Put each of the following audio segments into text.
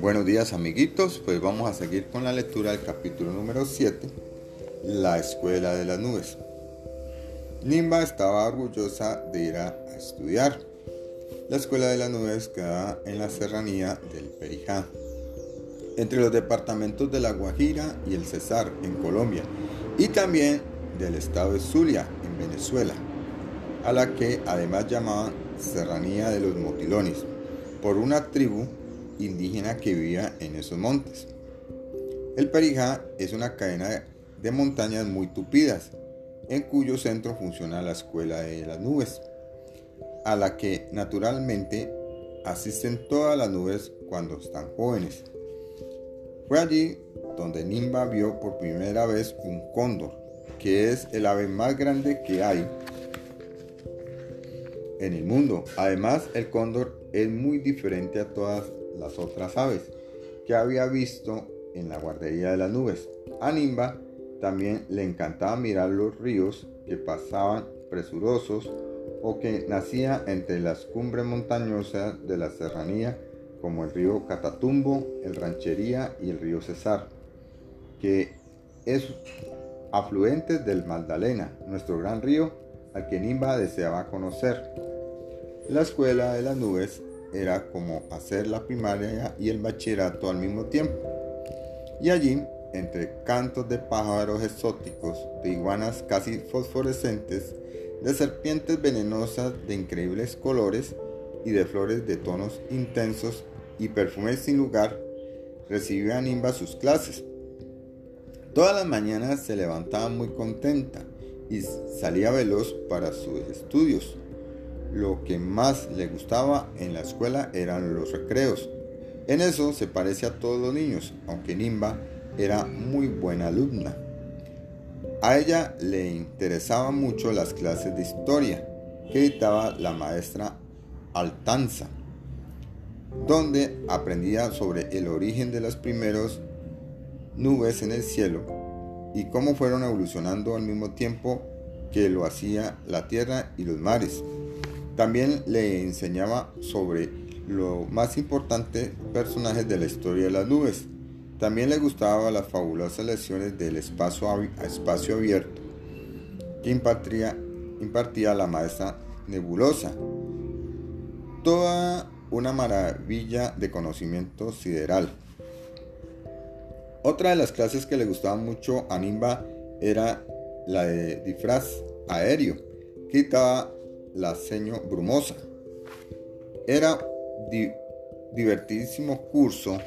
Buenos días amiguitos, pues vamos a seguir con la lectura del capítulo número 7, La Escuela de las Nubes. Nimba estaba orgullosa de ir a estudiar. La Escuela de las Nubes queda en la serranía del Perijá, entre los departamentos de La Guajira y el Cesar en Colombia, y también del estado de Zulia en Venezuela, a la que además llamaban Serranía de los Motilones, por una tribu indígena que vivía en esos montes. El Perijá es una cadena de montañas muy tupidas, en cuyo centro funciona la Escuela de las Nubes, a la que naturalmente asisten todas las nubes cuando están jóvenes. Fue allí donde Nimba vio por primera vez un cóndor, que es el ave más grande que hay en el mundo. Además, el cóndor es muy diferente a todas las otras aves que había visto en la guardería de las nubes. A Nimba también le encantaba mirar los ríos que pasaban presurosos o que nacían entre las cumbres montañosas de la serranía como el río Catatumbo, el Ranchería y el río Cesar, que es afluente del Magdalena, nuestro gran río al que Nimba deseaba conocer. La escuela de las nubes era como hacer la primaria y el bachillerato al mismo tiempo. Y allí, entre cantos de pájaros exóticos, de iguanas casi fosforescentes, de serpientes venenosas de increíbles colores y de flores de tonos intensos y perfumes sin lugar, recibía Nimba sus clases. Todas las mañanas se levantaba muy contenta y salía veloz para sus estudios lo que más le gustaba en la escuela eran los recreos. En eso se parece a todos los niños, aunque Nimba era muy buena alumna. A ella le interesaban mucho las clases de historia que dictaba la maestra Altanza, donde aprendía sobre el origen de las primeras nubes en el cielo y cómo fueron evolucionando al mismo tiempo que lo hacía la tierra y los mares. También le enseñaba sobre los más importantes personajes de la historia de las nubes. También le gustaban las fabulosas lecciones del espacio, abierto que impartía, impartía la maestra nebulosa. Toda una maravilla de conocimiento sideral. Otra de las clases que le gustaba mucho a Nimba era la de disfraz aéreo, que la seño brumosa. Era divertidísimo curso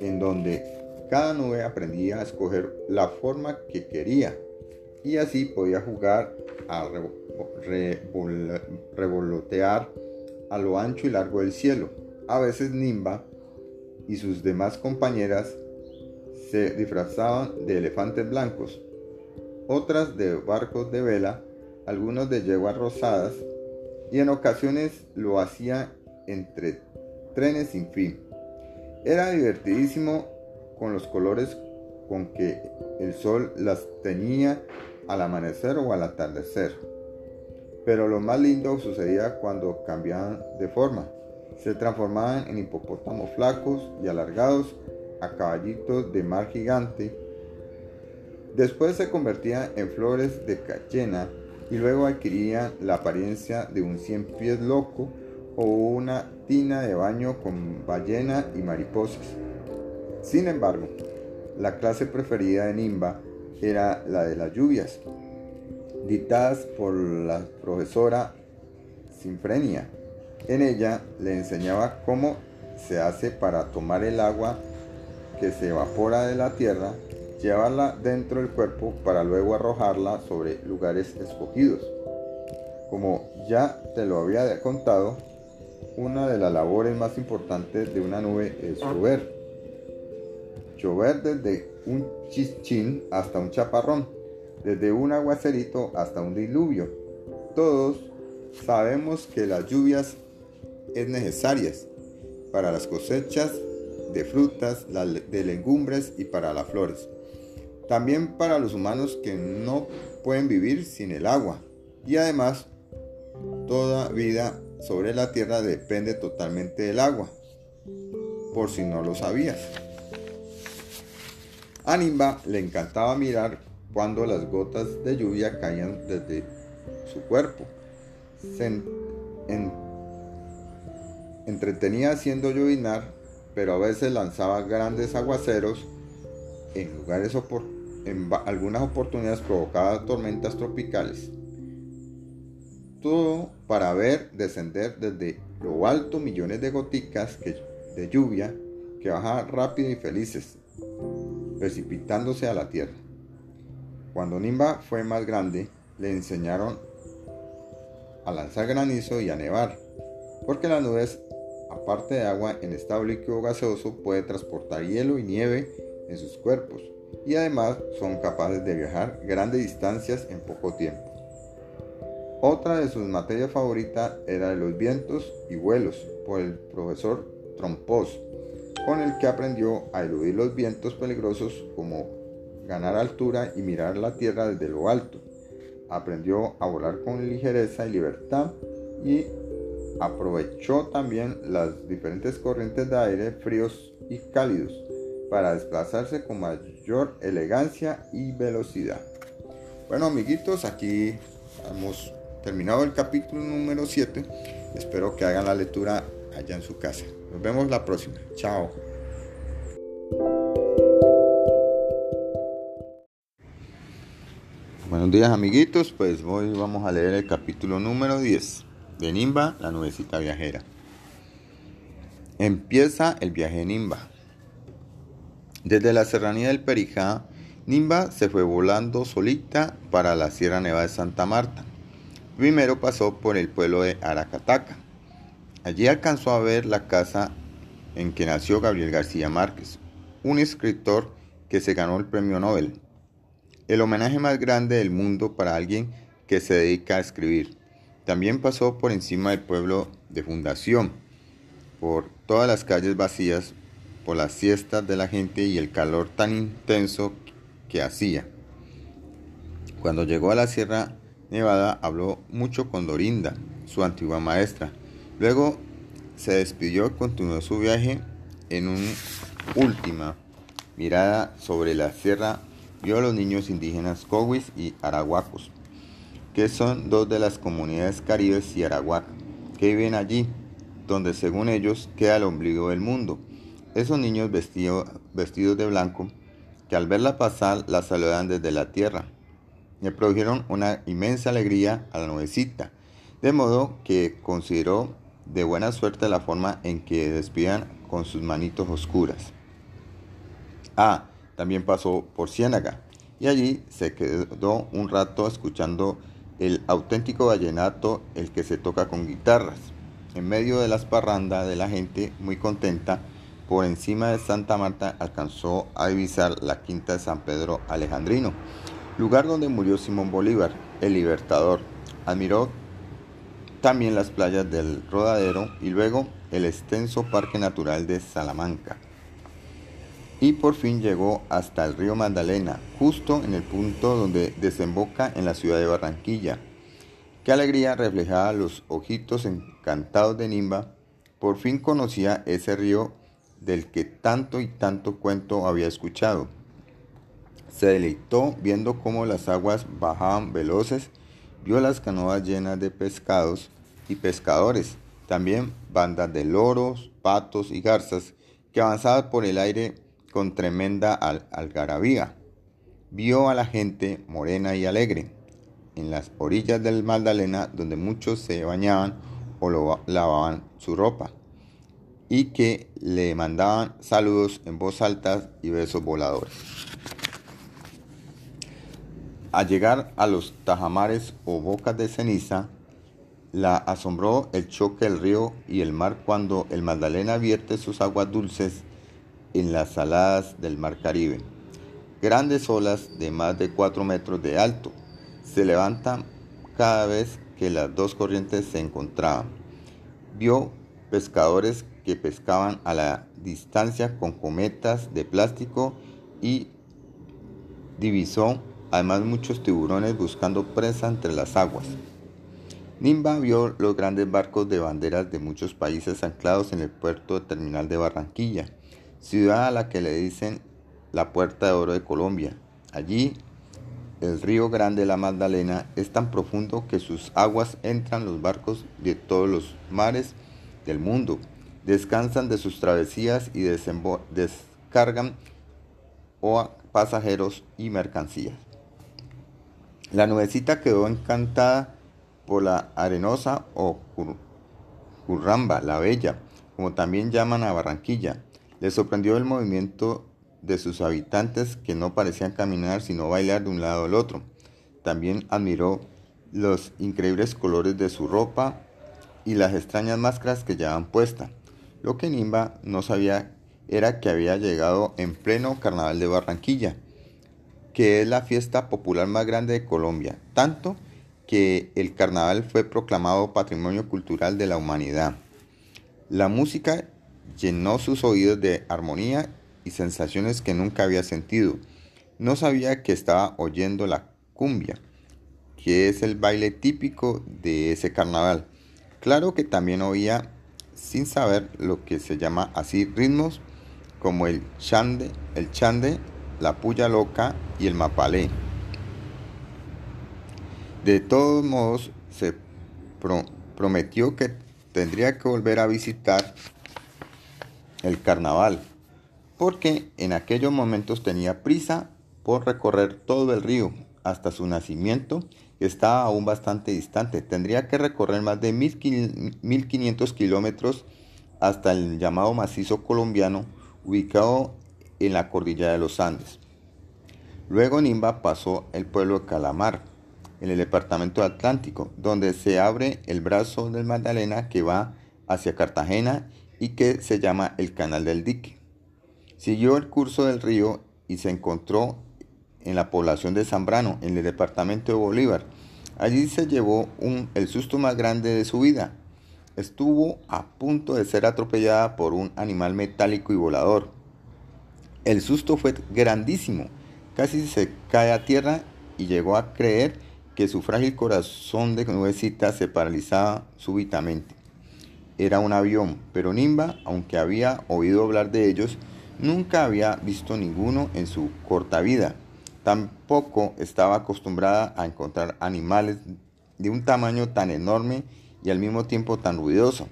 en donde cada nube aprendía a escoger la forma que quería y así podía jugar a revolotear a lo ancho y largo del cielo. A veces Nimba y sus demás compañeras se disfrazaban de elefantes blancos, otras de barcos de vela algunos de yeguas rosadas, y en ocasiones lo hacía entre trenes sin fin. Era divertidísimo con los colores con que el sol las teñía al amanecer o al atardecer. Pero lo más lindo sucedía cuando cambiaban de forma. Se transformaban en hipopótamos flacos y alargados a caballitos de mar gigante. Después se convertían en flores de cachena y luego adquiría la apariencia de un cien pies loco o una tina de baño con ballena y mariposas. Sin embargo, la clase preferida de Nimba era la de las lluvias, dictadas por la profesora Sinfrenia. En ella le enseñaba cómo se hace para tomar el agua que se evapora de la tierra llevarla dentro del cuerpo para luego arrojarla sobre lugares escogidos. Como ya te lo había contado, una de las labores más importantes de una nube es llover. Llover desde un chichín hasta un chaparrón, desde un aguacerito hasta un diluvio. Todos sabemos que las lluvias es necesarias para las cosechas de frutas, de legumbres y para las flores. También para los humanos que no pueden vivir sin el agua. Y además, toda vida sobre la tierra depende totalmente del agua. por si no lo sabías. A Nimba le encantaba mirar cuando las gotas de lluvia caían desde su cuerpo. Se entretenía haciendo llovinar, pero a veces lanzaba grandes aguaceros en lugares en algunas oportunidades provocaba tormentas tropicales. Todo para ver descender desde lo alto millones de goticas de lluvia que bajaban rápido y felices, precipitándose a la tierra. Cuando Nimba fue más grande, le enseñaron a lanzar granizo y a nevar, porque las nubes, aparte de agua en estado líquido gaseoso, puede transportar hielo y nieve en sus cuerpos y además son capaces de viajar grandes distancias en poco tiempo. Otra de sus materias favoritas era los vientos y vuelos por el profesor Trompos, con el que aprendió a eludir los vientos peligrosos como ganar altura y mirar la tierra desde lo alto. Aprendió a volar con ligereza y libertad y aprovechó también las diferentes corrientes de aire fríos y cálidos para desplazarse con mayor elegancia y velocidad. Bueno amiguitos, aquí hemos terminado el capítulo número 7. Espero que hagan la lectura allá en su casa. Nos vemos la próxima. Chao. Buenos días amiguitos, pues hoy vamos a leer el capítulo número 10 de Nimba, la nubecita viajera. Empieza el viaje de Nimba. Desde la serranía del Perijá, Nimba se fue volando solita para la Sierra Nevada de Santa Marta. Primero pasó por el pueblo de Aracataca. Allí alcanzó a ver la casa en que nació Gabriel García Márquez, un escritor que se ganó el premio Nobel, el homenaje más grande del mundo para alguien que se dedica a escribir. También pasó por encima del pueblo de Fundación, por todas las calles vacías por las siestas de la gente y el calor tan intenso que hacía. Cuando llegó a la Sierra Nevada habló mucho con Dorinda, su antigua maestra. Luego se despidió y continuó su viaje en una última mirada sobre la sierra vio a los niños indígenas Cowis y Arahuacos, que son dos de las comunidades caribes y Arahuac, que viven allí, donde según ellos queda el ombligo del mundo. Esos niños vestidos de blanco, que al verla pasar la saludan desde la tierra, le produjeron una inmensa alegría a la nubecita, de modo que consideró de buena suerte la forma en que despidan con sus manitos oscuras. Ah, también pasó por Ciénaga y allí se quedó un rato escuchando el auténtico vallenato, el que se toca con guitarras. En medio de las parrandas de la gente muy contenta, por encima de Santa Marta alcanzó a divisar la quinta de San Pedro Alejandrino, lugar donde murió Simón Bolívar, el libertador. Admiró también las playas del Rodadero y luego el extenso Parque Natural de Salamanca. Y por fin llegó hasta el río Magdalena, justo en el punto donde desemboca en la ciudad de Barranquilla. Qué alegría reflejaba los ojitos encantados de Nimba. Por fin conocía ese río del que tanto y tanto cuento había escuchado. Se deleitó viendo cómo las aguas bajaban veloces, vio las canoas llenas de pescados y pescadores, también bandas de loros, patos y garzas que avanzaban por el aire con tremenda algarabía. Vio a la gente morena y alegre en las orillas del Magdalena donde muchos se bañaban o lavaban su ropa y que le mandaban saludos en voz alta y besos voladores. Al llegar a los tajamares o bocas de ceniza, la asombró el choque del río y el mar cuando el Magdalena vierte sus aguas dulces en las saladas del mar Caribe. Grandes olas de más de 4 metros de alto se levantan cada vez que las dos corrientes se encontraban. Vio pescadores que pescaban a la distancia con cometas de plástico y divisó además muchos tiburones buscando presa entre las aguas. Nimba vio los grandes barcos de banderas de muchos países anclados en el puerto terminal de Barranquilla, ciudad a la que le dicen la Puerta de Oro de Colombia. Allí, el río Grande la Magdalena es tan profundo que sus aguas entran los barcos de todos los mares del mundo, descansan de sus travesías y descargan o pasajeros y mercancías. La nubecita quedó encantada por la arenosa o curramba, la bella, como también llaman a Barranquilla. Le sorprendió el movimiento de sus habitantes que no parecían caminar sino bailar de un lado al otro. También admiró los increíbles colores de su ropa y las extrañas máscaras que llevaban puesta. Lo que Nimba no sabía era que había llegado en pleno carnaval de Barranquilla, que es la fiesta popular más grande de Colombia, tanto que el carnaval fue proclamado Patrimonio Cultural de la Humanidad. La música llenó sus oídos de armonía y sensaciones que nunca había sentido. No sabía que estaba oyendo la cumbia, que es el baile típico de ese carnaval. Claro que también oía, sin saber lo que se llama así, ritmos como el chande, el chande, la puya loca y el mapalé. De todos modos, se prometió que tendría que volver a visitar el carnaval, porque en aquellos momentos tenía prisa por recorrer todo el río hasta su nacimiento, estaba aún bastante distante. Tendría que recorrer más de 1500 kilómetros hasta el llamado macizo colombiano, ubicado en la cordillera de los Andes. Luego Nimba pasó el pueblo de Calamar, en el departamento Atlántico, donde se abre el brazo del Magdalena que va hacia Cartagena y que se llama el Canal del Dique. Siguió el curso del río y se encontró en la población de Zambrano, en el departamento de Bolívar. Allí se llevó un, el susto más grande de su vida. Estuvo a punto de ser atropellada por un animal metálico y volador. El susto fue grandísimo, casi se cae a tierra y llegó a creer que su frágil corazón de nubecita se paralizaba súbitamente. Era un avión, pero Nimba, aunque había oído hablar de ellos, nunca había visto ninguno en su corta vida. Tampoco estaba acostumbrada a encontrar animales de un tamaño tan enorme y al mismo tiempo tan ruidoso.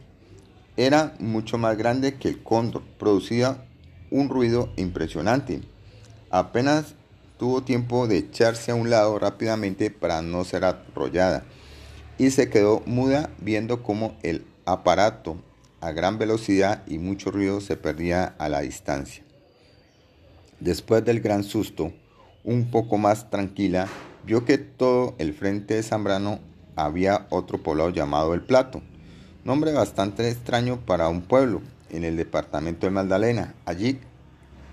Era mucho más grande que el cóndor, producía un ruido impresionante. Apenas tuvo tiempo de echarse a un lado rápidamente para no ser arrollada y se quedó muda viendo cómo el aparato a gran velocidad y mucho ruido se perdía a la distancia. Después del gran susto, un poco más tranquila, vio que todo el frente de Zambrano había otro poblado llamado El Plato, nombre bastante extraño para un pueblo en el departamento de Magdalena. Allí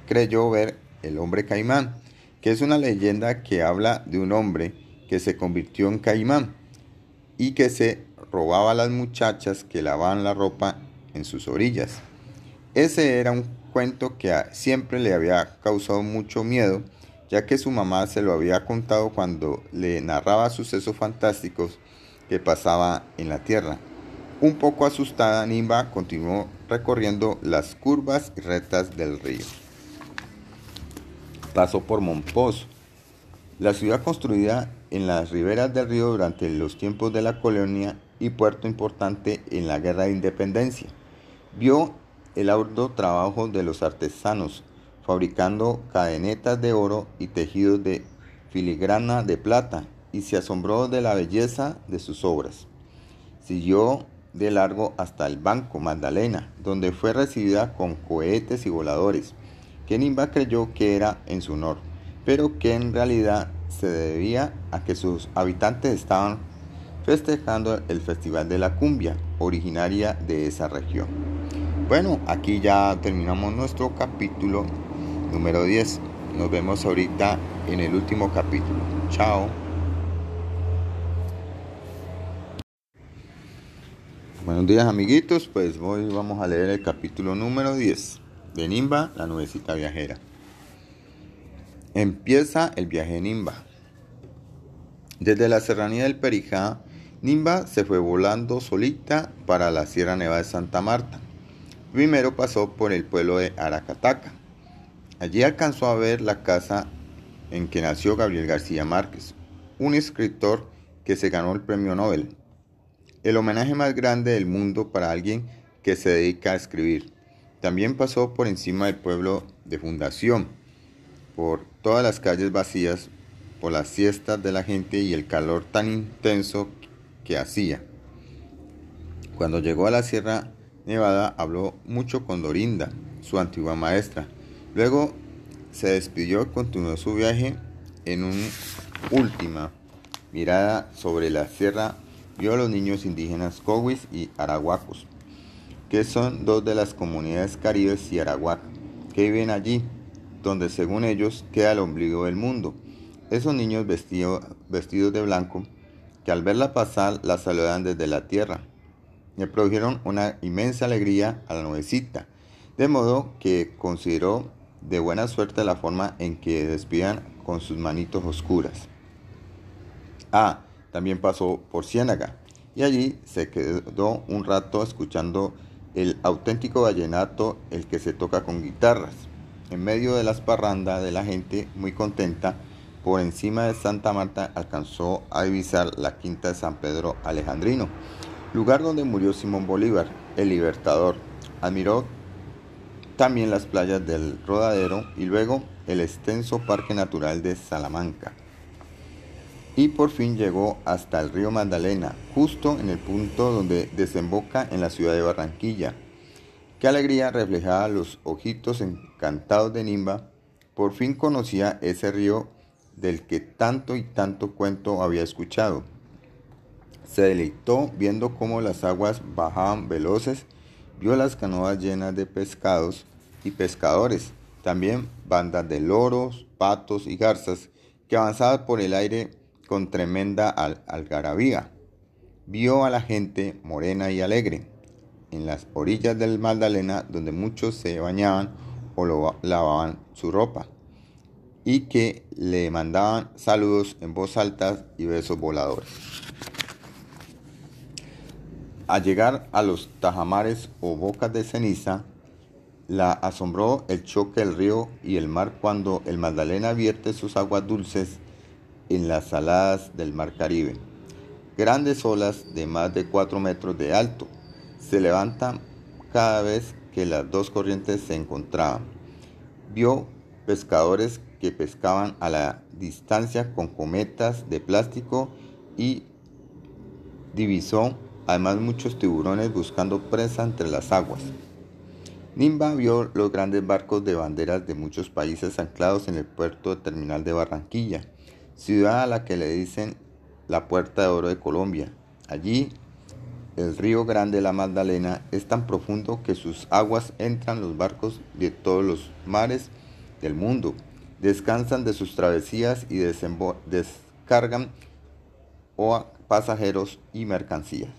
creyó ver el hombre caimán, que es una leyenda que habla de un hombre que se convirtió en caimán y que se robaba a las muchachas que lavaban la ropa en sus orillas. Ese era un cuento que siempre le había causado mucho miedo, ya que su mamá se lo había contado cuando le narraba sucesos fantásticos que pasaba en la tierra. Un poco asustada, Nimba continuó recorriendo las curvas y rectas del río pasó por Monpós, la ciudad construida en las riberas del río durante los tiempos de la colonia y puerto importante en la guerra de independencia. Vio el arduo trabajo de los artesanos, fabricando cadenetas de oro y tejidos de filigrana de plata, y se asombró de la belleza de sus obras. Siguió de largo hasta el Banco Magdalena, donde fue recibida con cohetes y voladores que Nimba creyó que era en su honor, pero que en realidad se debía a que sus habitantes estaban festejando el Festival de la Cumbia, originaria de esa región. Bueno, aquí ya terminamos nuestro capítulo número 10. Nos vemos ahorita en el último capítulo. Chao. Buenos días amiguitos, pues hoy vamos a leer el capítulo número 10 de Nimba, la nubecita viajera. Empieza el viaje de Nimba. Desde la serranía del Perijá Nimba se fue volando solita para la Sierra Nevada de Santa Marta. Primero pasó por el pueblo de Aracataca. Allí alcanzó a ver la casa en que nació Gabriel García Márquez, un escritor que se ganó el premio Nobel, el homenaje más grande del mundo para alguien que se dedica a escribir. También pasó por encima del pueblo de Fundación, por todas las calles vacías, por las siestas de la gente y el calor tan intenso que hacía. Cuando llegó a la Sierra Nevada habló mucho con Dorinda, su antigua maestra. Luego se despidió y continuó su viaje en una última mirada sobre la sierra. Vio a los niños indígenas Cowis y Arahuacos, que son dos de las comunidades caribes y Arahuac, que viven allí, donde según ellos queda el ombligo del mundo. Esos niños vestidos de blanco, que al verla pasar la saludan desde la tierra, le produjeron una inmensa alegría a la nuevecita, de modo que consideró de buena suerte la forma en que despidan con sus manitos oscuras. Ah, también pasó por Ciénaga y allí se quedó un rato escuchando el auténtico vallenato, el que se toca con guitarras. En medio de las parrandas de la gente muy contenta, por encima de Santa Marta alcanzó a divisar la quinta de San Pedro Alejandrino, lugar donde murió Simón Bolívar, el libertador. Admiró también las playas del Rodadero y luego el extenso Parque Natural de Salamanca. Y por fin llegó hasta el río Magdalena, justo en el punto donde desemboca en la ciudad de Barranquilla. Qué alegría reflejaba los ojitos encantados de Nimba. Por fin conocía ese río del que tanto y tanto cuento había escuchado. Se deleitó viendo cómo las aguas bajaban veloces, vio las canoas llenas de pescados y pescadores, también bandas de loros, patos y garzas que avanzaban por el aire con tremenda algarabía. Vio a la gente morena y alegre en las orillas del Magdalena donde muchos se bañaban o lavaban su ropa y que le mandaban saludos en voz alta y besos voladores. Al llegar a los tajamares o bocas de ceniza, la asombró el choque del río y el mar cuando el Magdalena vierte sus aguas dulces en las saladas del mar Caribe. Grandes olas de más de 4 metros de alto se levantan cada vez que las dos corrientes se encontraban. Vio pescadores que pescaban a la distancia con cometas de plástico y divisó además muchos tiburones buscando presa entre las aguas. Nimba vio los grandes barcos de banderas de muchos países anclados en el puerto terminal de Barranquilla, ciudad a la que le dicen la Puerta de Oro de Colombia. Allí, el río Grande la Magdalena es tan profundo que sus aguas entran los barcos de todos los mares del mundo, descansan de sus travesías y descargan o pasajeros y mercancías.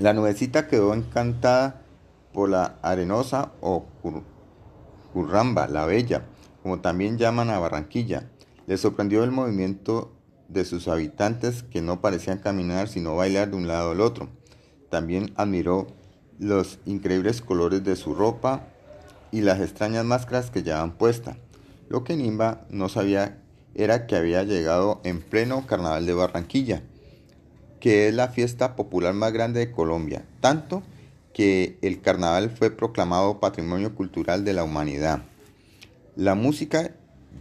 La nubecita quedó encantada por la Arenosa o Curramba, la Bella, como también llaman a Barranquilla. Le sorprendió el movimiento de sus habitantes que no parecían caminar sino bailar de un lado al otro. También admiró los increíbles colores de su ropa y las extrañas máscaras que llevaban puesta. Lo que Nimba no sabía era que había llegado en pleno carnaval de Barranquilla, que es la fiesta popular más grande de Colombia, tanto que el carnaval fue proclamado Patrimonio Cultural de la Humanidad. La música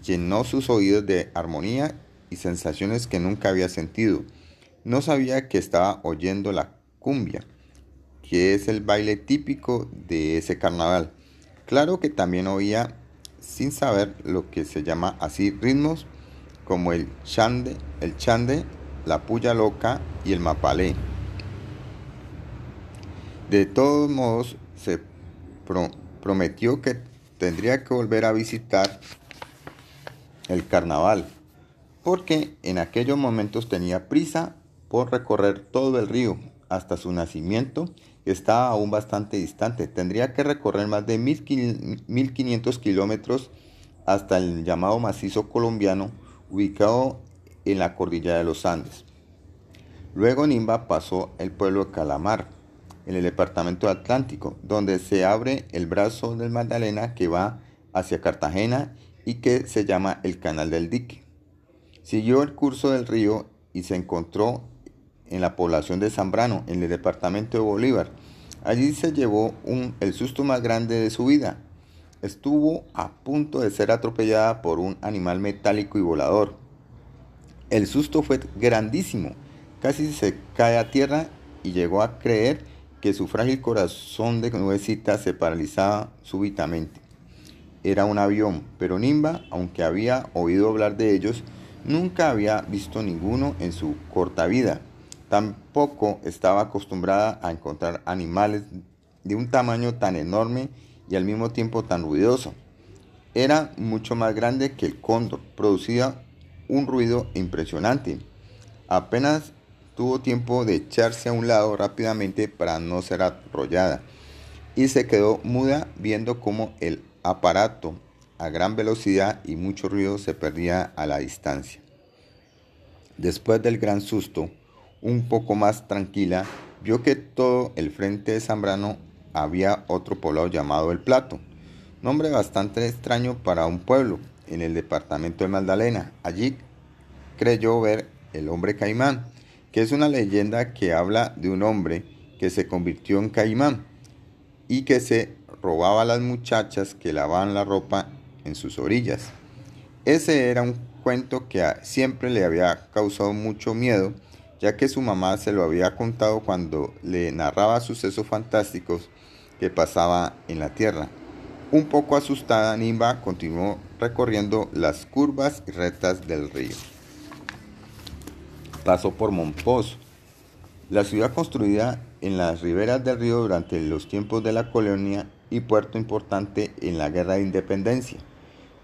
llenó sus oídos de armonía y sensaciones que nunca había sentido. No sabía que estaba oyendo la cumbia, que es el baile típico de ese carnaval. Claro que también oía, sin saber lo que se llama así, ritmos como el chande, el chande, la puya loca y el mapalé. De todos modos, se prometió que tendría que volver a visitar el carnaval, porque en aquellos momentos tenía prisa por recorrer todo el río hasta su nacimiento, estaba aún bastante distante. Tendría que recorrer más de 1500 kilómetros hasta el llamado macizo colombiano, ubicado en la cordillera de los Andes. Luego Nimba pasó el pueblo de Calamar, en el departamento Atlántico, donde se abre el brazo del Magdalena que va hacia Cartagena y que se llama el Canal del Dique. Siguió el curso del río y se encontró en la población de Zambrano, en el departamento de Bolívar. Allí se llevó un, el susto más grande de su vida. Estuvo a punto de ser atropellada por un animal metálico y volador. El susto fue grandísimo, casi se cae a tierra y llegó a creer que su frágil corazón de nubecita se paralizaba súbitamente. Era un avión, pero Nimba, aunque había oído hablar de ellos, nunca había visto ninguno en su corta vida. Tampoco estaba acostumbrada a encontrar animales de un tamaño tan enorme y al mismo tiempo tan ruidoso. Era mucho más grande que el cóndor, producía un ruido impresionante. Apenas tuvo tiempo de echarse a un lado rápidamente para no ser arrollada y se quedó muda viendo cómo el aparato a gran velocidad y mucho ruido se perdía a la distancia. Después del gran susto, un poco más tranquila, vio que todo el frente de Zambrano había otro poblado llamado El Plato, nombre bastante extraño para un pueblo en el departamento de Magdalena. Allí creyó ver el hombre caimán, que es una leyenda que habla de un hombre que se convirtió en caimán y que se robaba a las muchachas que lavaban la ropa en sus orillas. Ese era un cuento que siempre le había causado mucho miedo ya que su mamá se lo había contado cuando le narraba sucesos fantásticos que pasaba en la tierra. Un poco asustada, Nimba continuó recorriendo las curvas y rectas del río. Pasó por Monpós, la ciudad construida en las riberas del río durante los tiempos de la colonia y puerto importante en la guerra de independencia.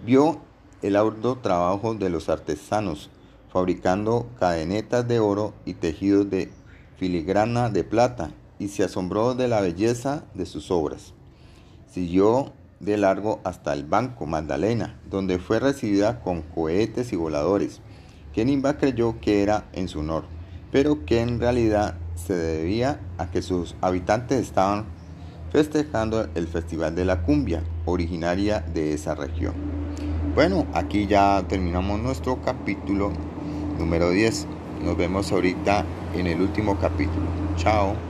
Vio el arduo trabajo de los artesanos, fabricando cadenetas de oro y tejidos de filigrana de plata, y se asombró de la belleza de sus obras. Siguió de largo hasta el Banco Magdalena, donde fue recibida con cohetes y voladores, que Nimba creyó que era en su honor, pero que en realidad se debía a que sus habitantes estaban festejando el Festival de la Cumbia, originaria de esa región. Bueno, aquí ya terminamos nuestro capítulo número 10. Nos vemos ahorita en el último capítulo. Chao.